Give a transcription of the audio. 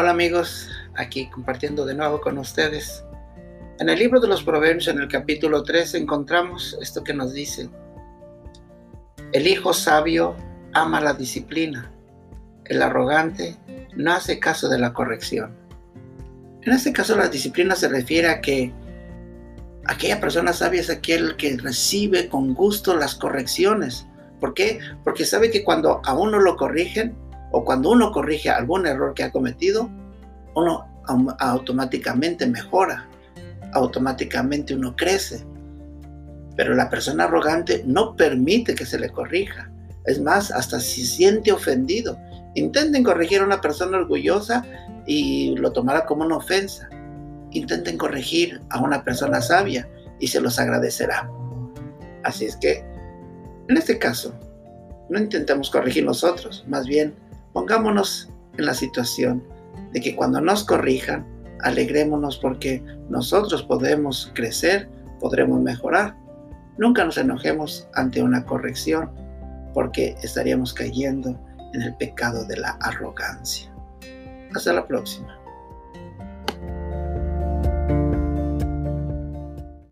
Hola amigos, aquí compartiendo de nuevo con ustedes. En el libro de los Proverbios, en el capítulo 3, encontramos esto que nos dice. El hijo sabio ama la disciplina. El arrogante no hace caso de la corrección. En este caso la disciplina se refiere a que aquella persona sabia es aquel que recibe con gusto las correcciones. ¿Por qué? Porque sabe que cuando a uno lo corrigen o cuando uno corrige algún error que ha cometido, uno automáticamente mejora, automáticamente uno crece. Pero la persona arrogante no permite que se le corrija. Es más, hasta si siente ofendido. Intenten corregir a una persona orgullosa y lo tomará como una ofensa. Intenten corregir a una persona sabia y se los agradecerá. Así es que, en este caso, no intentemos corregir nosotros, más bien pongámonos en la situación de que cuando nos corrijan, alegrémonos porque nosotros podemos crecer, podremos mejorar. Nunca nos enojemos ante una corrección porque estaríamos cayendo en el pecado de la arrogancia. Hasta la próxima.